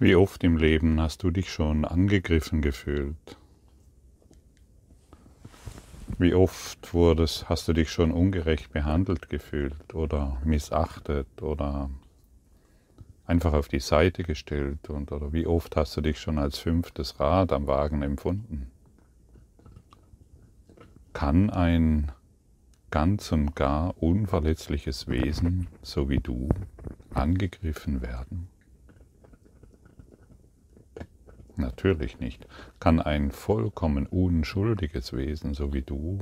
Wie oft im Leben hast du dich schon angegriffen gefühlt? Wie oft wurdest, hast du dich schon ungerecht behandelt gefühlt oder missachtet oder einfach auf die Seite gestellt und oder wie oft hast du dich schon als fünftes Rad am Wagen empfunden? Kann ein ganz und gar unverletzliches Wesen, so wie du, angegriffen werden? Natürlich nicht. Kann ein vollkommen unschuldiges Wesen, so wie du,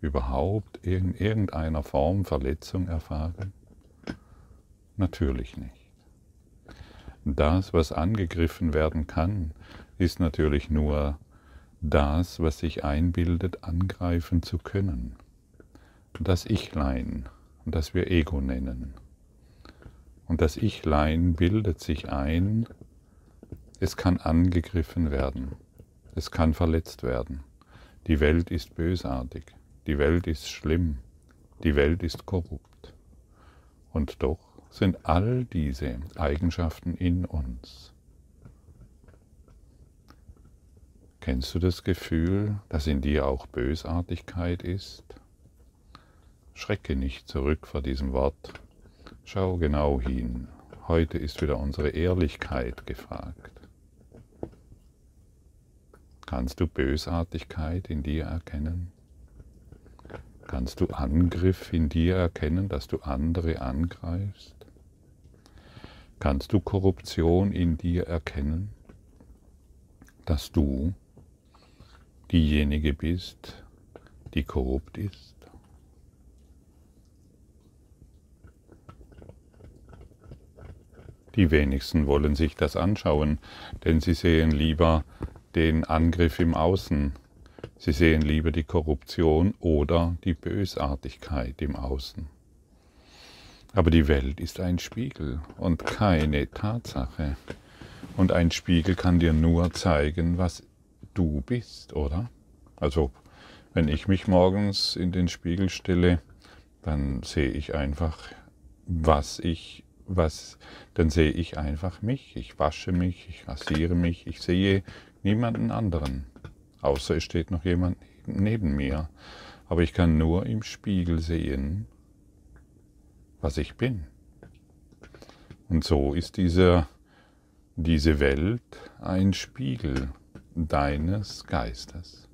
überhaupt in irgendeiner Form Verletzung erfahren? Natürlich nicht. Das, was angegriffen werden kann, ist natürlich nur das, was sich einbildet, angreifen zu können. Das Ichlein, das wir Ego nennen. Und das Ichlein bildet sich ein, es kann angegriffen werden. Es kann verletzt werden. Die Welt ist bösartig. Die Welt ist schlimm. Die Welt ist korrupt. Und doch sind all diese Eigenschaften in uns. Kennst du das Gefühl, dass in dir auch Bösartigkeit ist? Schrecke nicht zurück vor diesem Wort. Schau genau hin. Heute ist wieder unsere Ehrlichkeit gefragt. Kannst du Bösartigkeit in dir erkennen? Kannst du Angriff in dir erkennen, dass du andere angreifst? Kannst du Korruption in dir erkennen, dass du diejenige bist, die korrupt ist? Die wenigsten wollen sich das anschauen, denn sie sehen lieber den Angriff im Außen. Sie sehen lieber die Korruption oder die Bösartigkeit im Außen. Aber die Welt ist ein Spiegel und keine Tatsache. Und ein Spiegel kann dir nur zeigen, was du bist, oder? Also, wenn ich mich morgens in den Spiegel stelle, dann sehe ich einfach, was ich, was, dann sehe ich einfach mich. Ich wasche mich, ich rasiere mich, ich sehe niemanden anderen, außer es steht noch jemand neben mir. Aber ich kann nur im Spiegel sehen, was ich bin. Und so ist diese, diese Welt ein Spiegel deines Geistes.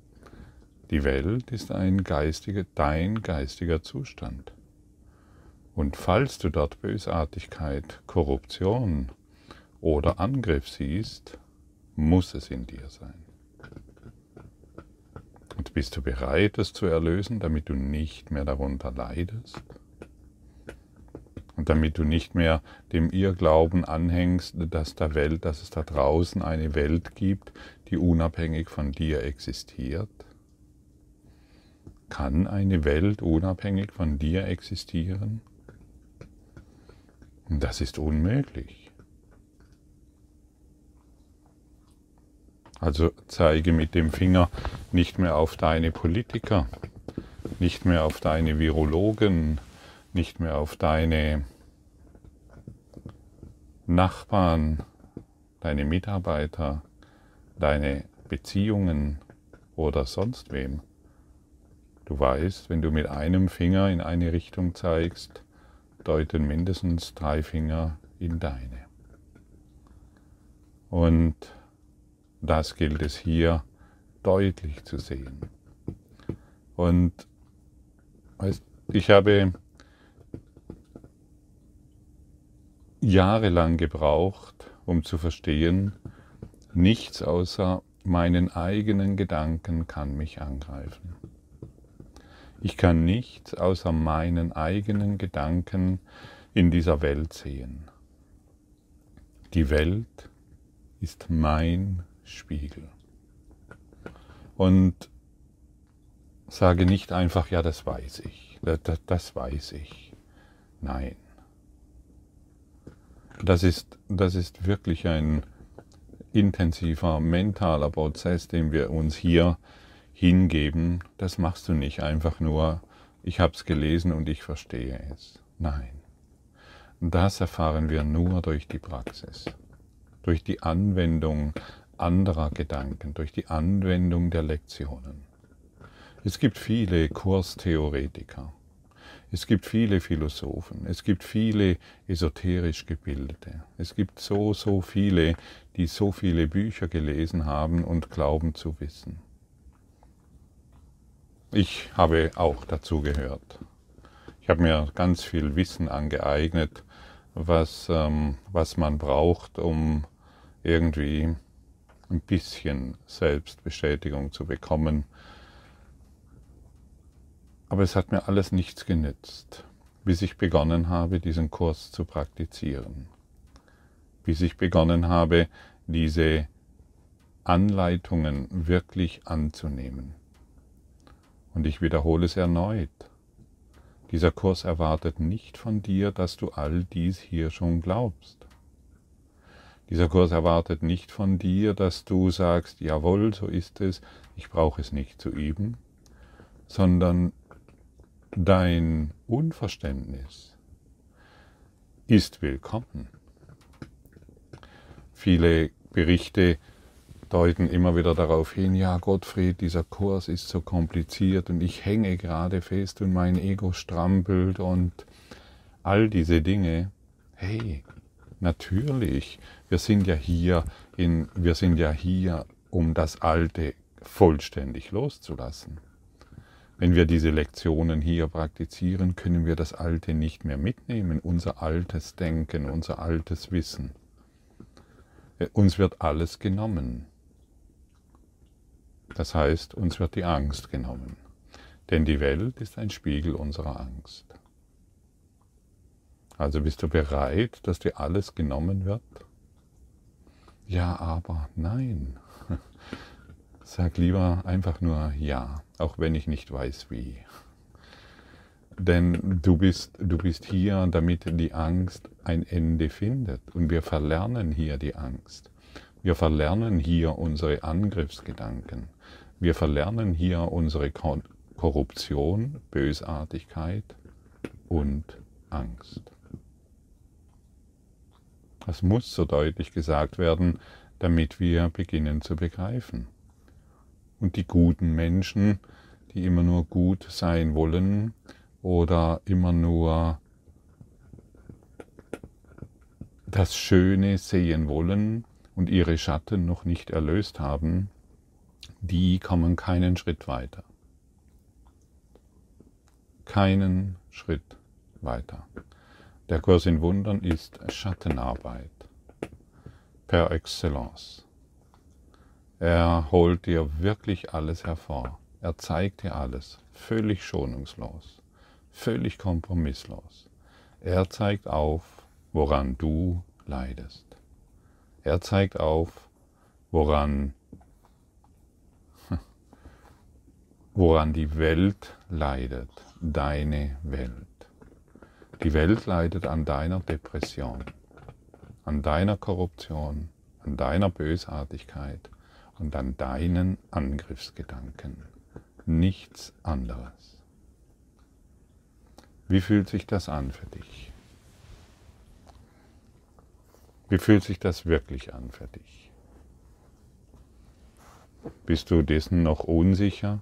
Die Welt ist ein geistiger, dein geistiger Zustand. Und falls du dort Bösartigkeit, Korruption oder Angriff siehst, muss es in dir sein. Und bist du bereit, es zu erlösen, damit du nicht mehr darunter leidest? Und damit du nicht mehr dem Irrglauben anhängst, dass, der Welt, dass es da draußen eine Welt gibt, die unabhängig von dir existiert? Kann eine Welt unabhängig von dir existieren? Das ist unmöglich. Also zeige mit dem Finger nicht mehr auf deine Politiker, nicht mehr auf deine Virologen, nicht mehr auf deine Nachbarn, deine Mitarbeiter, deine Beziehungen oder sonst wem. Du weißt, wenn du mit einem Finger in eine Richtung zeigst, deuten mindestens drei Finger in deine. Und das gilt es hier deutlich zu sehen. Und ich habe jahrelang gebraucht, um zu verstehen, nichts außer meinen eigenen Gedanken kann mich angreifen. Ich kann nichts außer meinen eigenen Gedanken in dieser Welt sehen. Die Welt ist mein Spiegel. Und sage nicht einfach, ja, das weiß ich, das, das weiß ich. Nein. Das ist, das ist wirklich ein intensiver mentaler Prozess, den wir uns hier hingeben. Das machst du nicht einfach nur, ich habe es gelesen und ich verstehe es. Nein. Das erfahren wir nur durch die Praxis. durch die Anwendung anderer Gedanken, durch die Anwendung der Lektionen. Es gibt viele Kurstheoretiker, es gibt viele Philosophen, es gibt viele esoterisch Gebildete, es gibt so, so viele, die so viele Bücher gelesen haben und glauben zu wissen. Ich habe auch dazu gehört. Ich habe mir ganz viel Wissen angeeignet, was, ähm, was man braucht, um irgendwie ein bisschen Selbstbestätigung zu bekommen. Aber es hat mir alles nichts genützt, bis ich begonnen habe, diesen Kurs zu praktizieren. Bis ich begonnen habe, diese Anleitungen wirklich anzunehmen. Und ich wiederhole es erneut. Dieser Kurs erwartet nicht von dir, dass du all dies hier schon glaubst. Dieser Kurs erwartet nicht von dir, dass du sagst, jawohl, so ist es, ich brauche es nicht zu üben, sondern dein Unverständnis ist willkommen. Viele Berichte deuten immer wieder darauf hin, ja Gottfried, dieser Kurs ist so kompliziert und ich hänge gerade fest und mein Ego strampelt und all diese Dinge. Hey, natürlich, wir sind ja hier in, wir sind ja hier, um das Alte vollständig loszulassen. Wenn wir diese Lektionen hier praktizieren, können wir das Alte nicht mehr mitnehmen, unser altes Denken, unser altes Wissen. Uns wird alles genommen. Das heißt, uns wird die Angst genommen. Denn die Welt ist ein Spiegel unserer Angst. Also bist du bereit, dass dir alles genommen wird? Ja, aber nein. Sag lieber einfach nur ja, auch wenn ich nicht weiß wie. Denn du bist, du bist hier, damit die Angst ein Ende findet. Und wir verlernen hier die Angst. Wir verlernen hier unsere Angriffsgedanken. Wir verlernen hier unsere Korruption, Bösartigkeit und Angst. Das muss so deutlich gesagt werden, damit wir beginnen zu begreifen. Und die guten Menschen, die immer nur gut sein wollen oder immer nur das Schöne sehen wollen und ihre Schatten noch nicht erlöst haben, die kommen keinen Schritt weiter. Keinen Schritt weiter. Der Kurs in Wundern ist Schattenarbeit per excellence. Er holt dir wirklich alles hervor. Er zeigt dir alles, völlig schonungslos, völlig kompromisslos. Er zeigt auf, woran du leidest. Er zeigt auf, woran, woran die Welt leidet, deine Welt. Die Welt leidet an deiner Depression, an deiner Korruption, an deiner Bösartigkeit und an deinen Angriffsgedanken. Nichts anderes. Wie fühlt sich das an für dich? Wie fühlt sich das wirklich an für dich? Bist du dessen noch unsicher?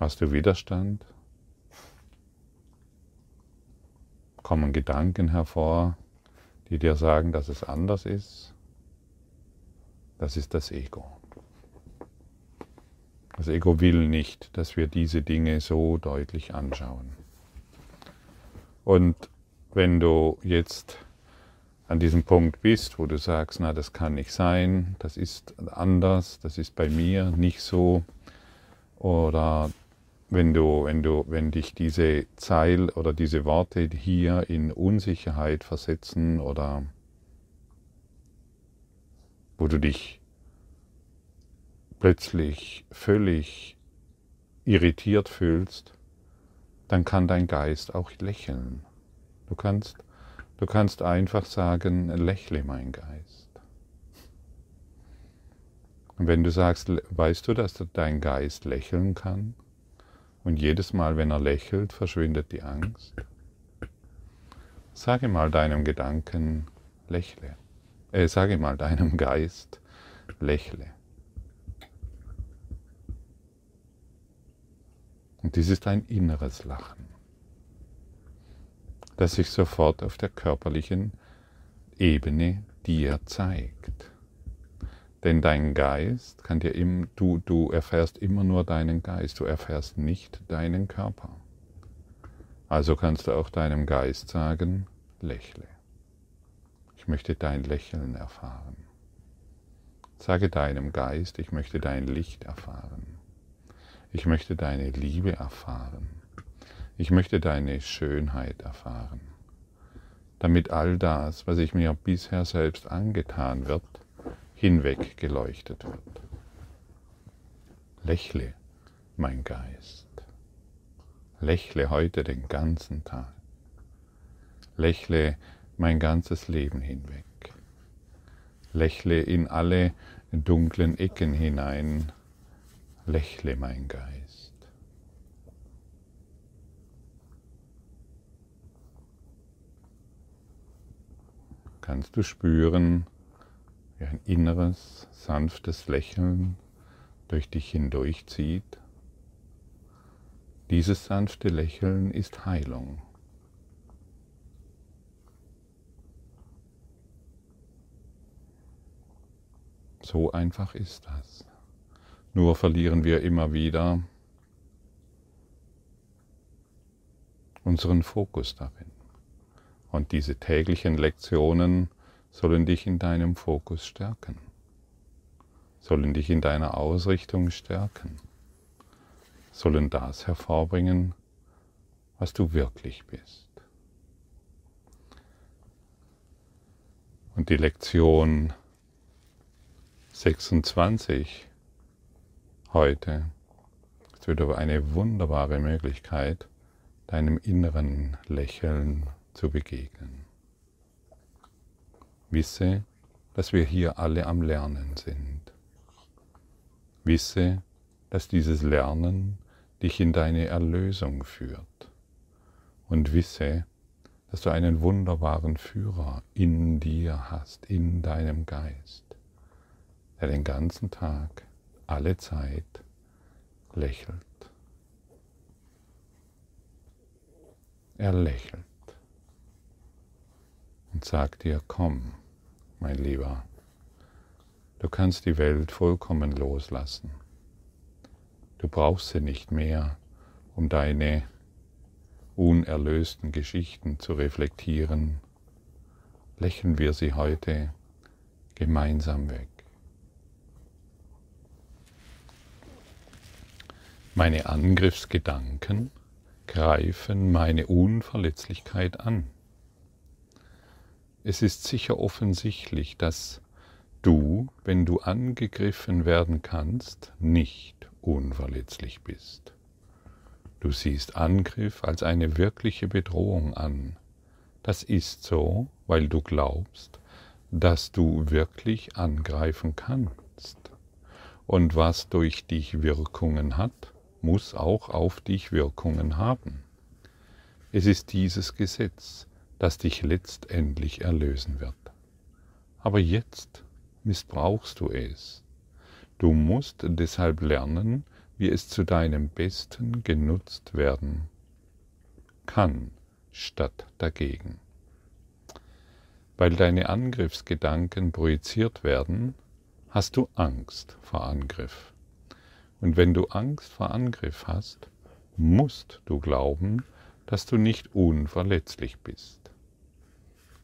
Hast du Widerstand? Kommen Gedanken hervor, die dir sagen, dass es anders ist? Das ist das Ego. Das Ego will nicht, dass wir diese Dinge so deutlich anschauen. Und wenn du jetzt an diesem Punkt bist, wo du sagst, na, das kann nicht sein, das ist anders, das ist bei mir nicht so, oder wenn du, wenn du, wenn dich diese Zeil oder diese Worte hier in Unsicherheit versetzen oder wo du dich plötzlich völlig irritiert fühlst, dann kann dein Geist auch lächeln. Du kannst, du kannst einfach sagen, lächle mein Geist. Und wenn du sagst, weißt du, dass dein Geist lächeln kann? Und jedes Mal, wenn er lächelt, verschwindet die Angst. Sage mal deinem Gedanken, lächle. Äh, sage mal deinem Geist, lächle. Und dies ist ein inneres Lachen, das sich sofort auf der körperlichen Ebene dir zeigt. Denn dein Geist kann dir im, du, du erfährst immer nur deinen Geist, du erfährst nicht deinen Körper. Also kannst du auch deinem Geist sagen, lächle. Ich möchte dein Lächeln erfahren. Sage deinem Geist, ich möchte dein Licht erfahren. Ich möchte deine Liebe erfahren. Ich möchte deine Schönheit erfahren. Damit all das, was ich mir bisher selbst angetan wird, hinweg geleuchtet wird. Lächle, mein Geist. Lächle heute den ganzen Tag. Lächle mein ganzes Leben hinweg. Lächle in alle dunklen Ecken hinein. Lächle mein Geist. Kannst du spüren, wie ein inneres, sanftes Lächeln durch dich hindurchzieht? Dieses sanfte Lächeln ist Heilung. So einfach ist das. Nur verlieren wir immer wieder unseren Fokus darin. Und diese täglichen Lektionen sollen dich in deinem Fokus stärken, sollen dich in deiner Ausrichtung stärken, sollen das hervorbringen, was du wirklich bist. Und die Lektion 26 heute ist wieder eine wunderbare Möglichkeit, deinem inneren Lächeln zu begegnen. Wisse, dass wir hier alle am Lernen sind. Wisse, dass dieses Lernen dich in deine Erlösung führt. Und wisse, dass du einen wunderbaren Führer in dir hast, in deinem Geist der den ganzen Tag, alle Zeit lächelt. Er lächelt und sagt dir, komm, mein Lieber, du kannst die Welt vollkommen loslassen. Du brauchst sie nicht mehr, um deine unerlösten Geschichten zu reflektieren. Lächeln wir sie heute gemeinsam weg. Meine Angriffsgedanken greifen meine Unverletzlichkeit an. Es ist sicher offensichtlich, dass du, wenn du angegriffen werden kannst, nicht unverletzlich bist. Du siehst Angriff als eine wirkliche Bedrohung an. Das ist so, weil du glaubst, dass du wirklich angreifen kannst. Und was durch dich Wirkungen hat, muss auch auf dich Wirkungen haben. Es ist dieses Gesetz, das dich letztendlich erlösen wird. Aber jetzt missbrauchst du es. Du musst deshalb lernen, wie es zu deinem Besten genutzt werden kann, statt dagegen. Weil deine Angriffsgedanken projiziert werden, hast du Angst vor Angriff. Und wenn du Angst vor Angriff hast, musst du glauben, dass du nicht unverletzlich bist.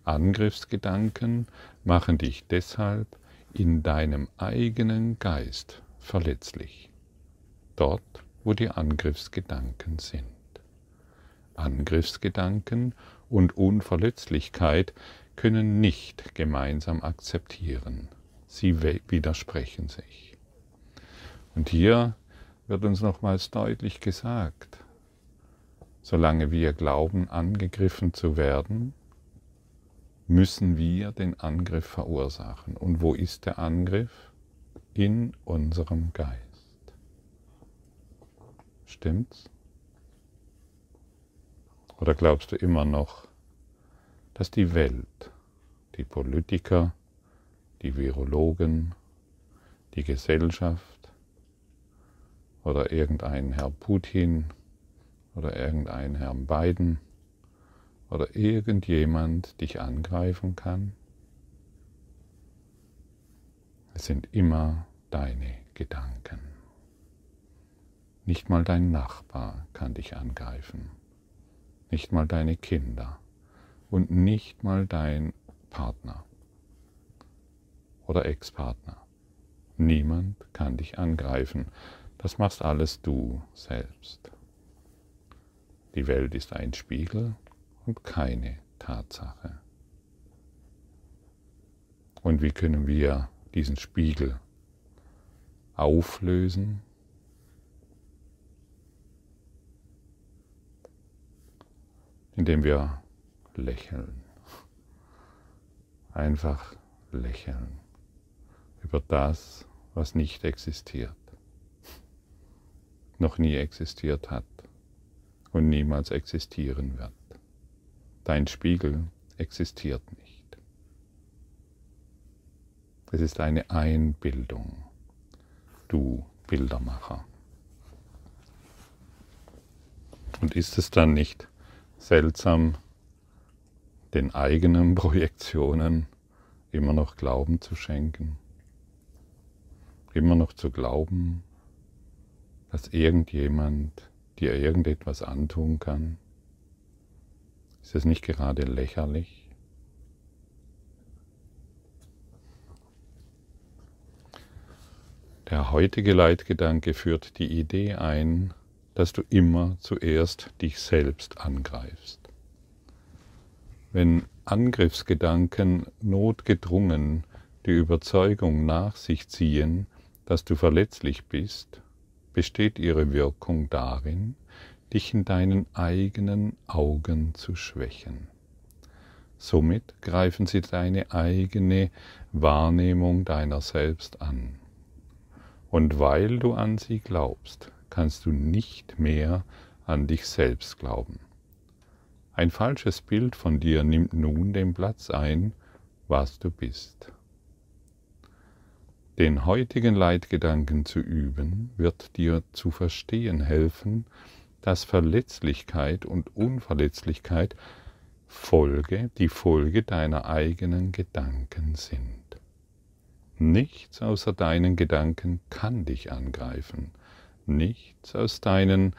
Angriffsgedanken machen dich deshalb in deinem eigenen Geist verletzlich, dort wo die Angriffsgedanken sind. Angriffsgedanken und Unverletzlichkeit können nicht gemeinsam akzeptieren, sie widersprechen sich. Und hier wird uns nochmals deutlich gesagt, solange wir glauben, angegriffen zu werden, müssen wir den Angriff verursachen. Und wo ist der Angriff? In unserem Geist. Stimmt's? Oder glaubst du immer noch, dass die Welt, die Politiker, die Virologen, die Gesellschaft oder irgendein Herr Putin oder irgendein Herrn Biden oder irgendjemand dich angreifen kann? Es sind immer deine Gedanken. Nicht mal dein Nachbar kann dich angreifen, nicht mal deine Kinder und nicht mal dein Partner oder Ex-Partner. Niemand kann dich angreifen. Das machst alles du selbst. Die Welt ist ein Spiegel und keine Tatsache. Und wie können wir diesen Spiegel auflösen? Indem wir lächeln. Einfach lächeln über das, was nicht existiert, noch nie existiert hat und niemals existieren wird. Dein Spiegel existiert nicht. Es ist eine Einbildung, du Bildermacher. Und ist es dann nicht seltsam, den eigenen Projektionen immer noch Glauben zu schenken? immer noch zu glauben, dass irgendjemand dir irgendetwas antun kann? Ist es nicht gerade lächerlich? Der heutige Leitgedanke führt die Idee ein, dass du immer zuerst dich selbst angreifst. Wenn Angriffsgedanken notgedrungen die Überzeugung nach sich ziehen, dass du verletzlich bist, besteht ihre Wirkung darin, dich in deinen eigenen Augen zu schwächen. Somit greifen sie deine eigene Wahrnehmung deiner selbst an. Und weil du an sie glaubst, kannst du nicht mehr an dich selbst glauben. Ein falsches Bild von dir nimmt nun den Platz ein, was du bist. Den heutigen Leitgedanken zu üben, wird dir zu verstehen helfen, dass Verletzlichkeit und Unverletzlichkeit Folge, die Folge deiner eigenen Gedanken sind. Nichts außer deinen Gedanken kann dich angreifen. Nichts aus deinen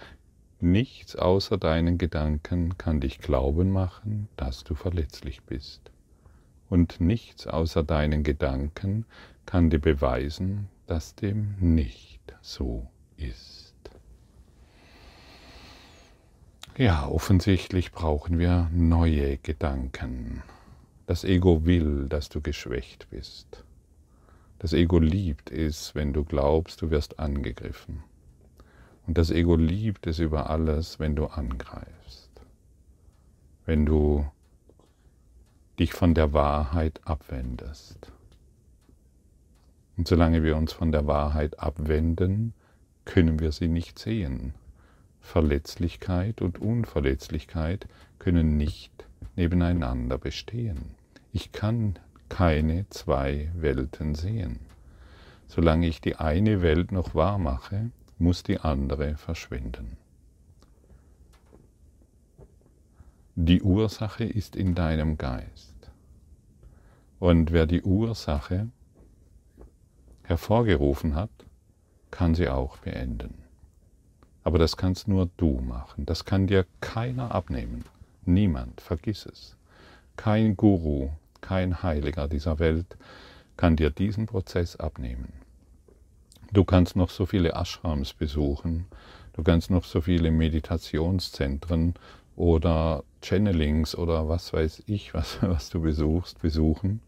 Nichts außer deinen Gedanken kann dich glauben machen, dass du verletzlich bist. Und nichts außer deinen Gedanken kann dir beweisen, dass dem nicht so ist. Ja, offensichtlich brauchen wir neue Gedanken. Das Ego will, dass du geschwächt bist. Das Ego liebt es, wenn du glaubst, du wirst angegriffen. Und das Ego liebt es über alles, wenn du angreifst. Wenn du dich von der Wahrheit abwendest. Und solange wir uns von der Wahrheit abwenden, können wir sie nicht sehen. Verletzlichkeit und Unverletzlichkeit können nicht nebeneinander bestehen. Ich kann keine zwei Welten sehen. Solange ich die eine Welt noch wahr mache, muss die andere verschwinden. Die Ursache ist in deinem Geist. Und wer die Ursache hervorgerufen hat, kann sie auch beenden. Aber das kannst nur du machen. Das kann dir keiner abnehmen. Niemand, vergiss es. Kein Guru, kein Heiliger dieser Welt kann dir diesen Prozess abnehmen. Du kannst noch so viele Ashrams besuchen, du kannst noch so viele Meditationszentren oder Channelings oder was weiß ich, was, was du besuchst, besuchen.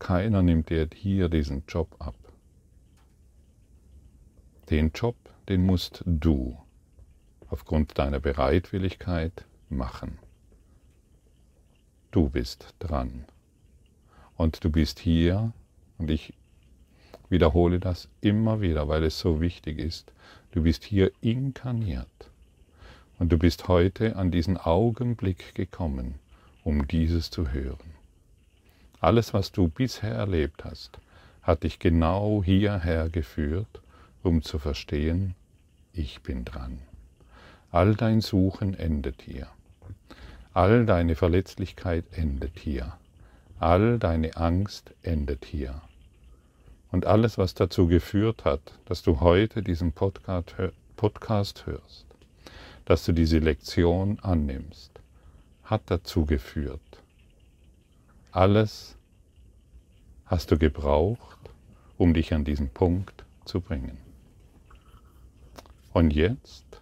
Keiner nimmt dir hier diesen Job ab. Den Job, den musst du aufgrund deiner Bereitwilligkeit machen. Du bist dran. Und du bist hier, und ich wiederhole das immer wieder, weil es so wichtig ist, du bist hier inkarniert. Und du bist heute an diesen Augenblick gekommen, um dieses zu hören. Alles, was du bisher erlebt hast, hat dich genau hierher geführt, um zu verstehen, ich bin dran. All dein Suchen endet hier. All deine Verletzlichkeit endet hier. All deine Angst endet hier. Und alles, was dazu geführt hat, dass du heute diesen Podcast hörst, dass du diese Lektion annimmst, hat dazu geführt. Alles hast du gebraucht, um dich an diesen Punkt zu bringen. Und jetzt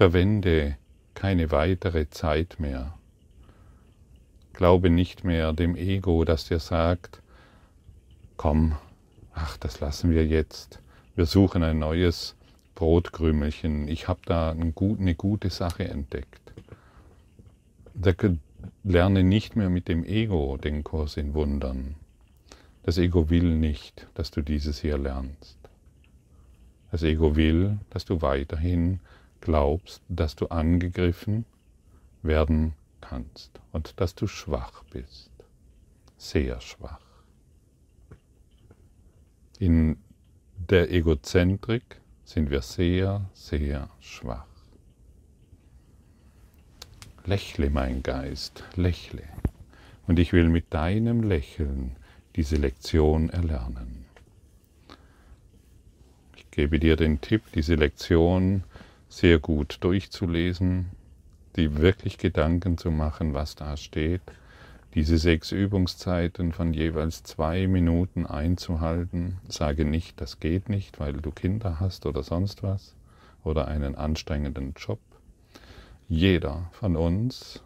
verwende keine weitere Zeit mehr. Glaube nicht mehr dem Ego, das dir sagt, komm, ach, das lassen wir jetzt. Wir suchen ein neues Brotkrümelchen. Ich habe da eine gute Sache entdeckt. Lerne nicht mehr mit dem Ego den Kurs in Wundern. Das Ego will nicht, dass du dieses hier lernst. Das Ego will, dass du weiterhin glaubst, dass du angegriffen werden kannst und dass du schwach bist. Sehr schwach. In der Egozentrik sind wir sehr, sehr schwach. Lächle, mein Geist, lächle. Und ich will mit deinem Lächeln diese Lektion erlernen. Ich gebe dir den Tipp, diese Lektion sehr gut durchzulesen, die wirklich Gedanken zu machen, was da steht, diese sechs Übungszeiten von jeweils zwei Minuten einzuhalten. Sage nicht, das geht nicht, weil du Kinder hast oder sonst was oder einen anstrengenden Job. Jeder von uns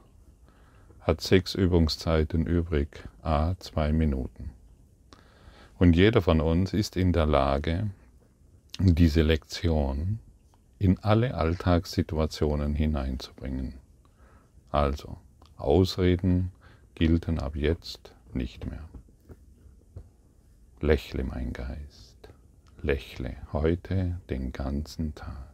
hat sechs Übungszeiten übrig, a zwei Minuten. Und jeder von uns ist in der Lage, diese Lektion in alle Alltagssituationen hineinzubringen. Also, Ausreden gelten ab jetzt nicht mehr. Lächle, mein Geist, lächle heute den ganzen Tag.